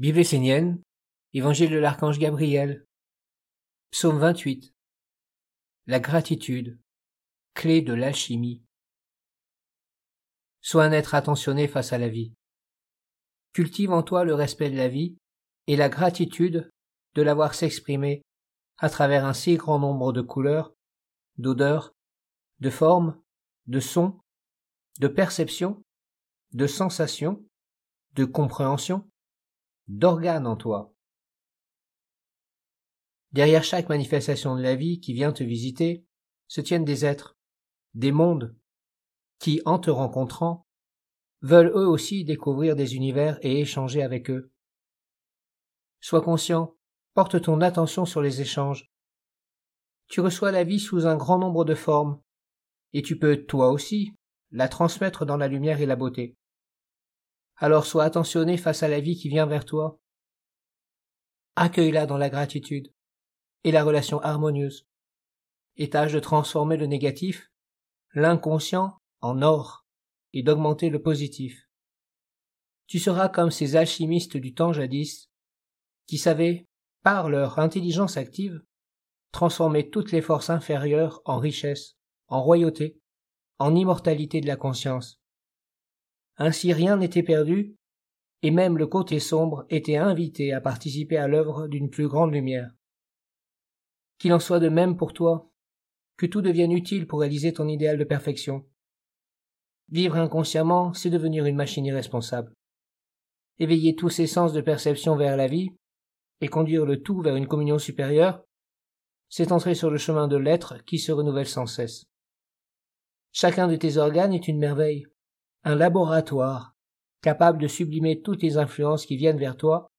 Bible essénienne, Évangile de l'archange Gabriel, Psaume 28. La gratitude, clé de l'alchimie. Sois un être attentionné face à la vie. Cultive en toi le respect de la vie et la gratitude de l'avoir s'exprimer à travers un si grand nombre de couleurs, d'odeurs, de formes, de sons, de perceptions, de sensations, de compréhension, d'organes en toi. Derrière chaque manifestation de la vie qui vient te visiter, se tiennent des êtres, des mondes, qui, en te rencontrant, veulent eux aussi découvrir des univers et échanger avec eux. Sois conscient, porte ton attention sur les échanges. Tu reçois la vie sous un grand nombre de formes, et tu peux, toi aussi, la transmettre dans la lumière et la beauté. Alors sois attentionné face à la vie qui vient vers toi. Accueille-la dans la gratitude et la relation harmonieuse. Et tâche de transformer le négatif, l'inconscient, en or, et d'augmenter le positif. Tu seras comme ces alchimistes du temps jadis, qui savaient, par leur intelligence active, transformer toutes les forces inférieures en richesse, en royauté, en immortalité de la conscience. Ainsi rien n'était perdu, et même le côté sombre était invité à participer à l'œuvre d'une plus grande lumière. Qu'il en soit de même pour toi, que tout devienne utile pour réaliser ton idéal de perfection. Vivre inconsciemment, c'est devenir une machine irresponsable. Éveiller tous ses sens de perception vers la vie, et conduire le tout vers une communion supérieure, c'est entrer sur le chemin de l'être qui se renouvelle sans cesse. Chacun de tes organes est une merveille, un laboratoire capable de sublimer toutes les influences qui viennent vers toi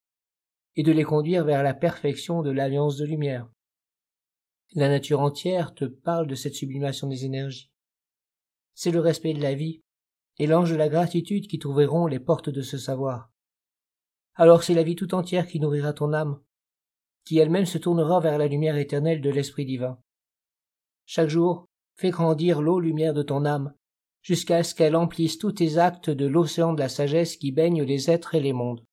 et de les conduire vers la perfection de l'alliance de lumière. La nature entière te parle de cette sublimation des énergies. C'est le respect de la vie et l'ange de la gratitude qui t'ouvriront les portes de ce savoir. Alors c'est la vie tout entière qui nourrira ton âme, qui elle-même se tournera vers la lumière éternelle de l'Esprit divin. Chaque jour, fais grandir l'eau lumière de ton âme, jusqu'à ce qu'elle emplisse tous tes actes de l'océan de la sagesse qui baigne les êtres et les mondes.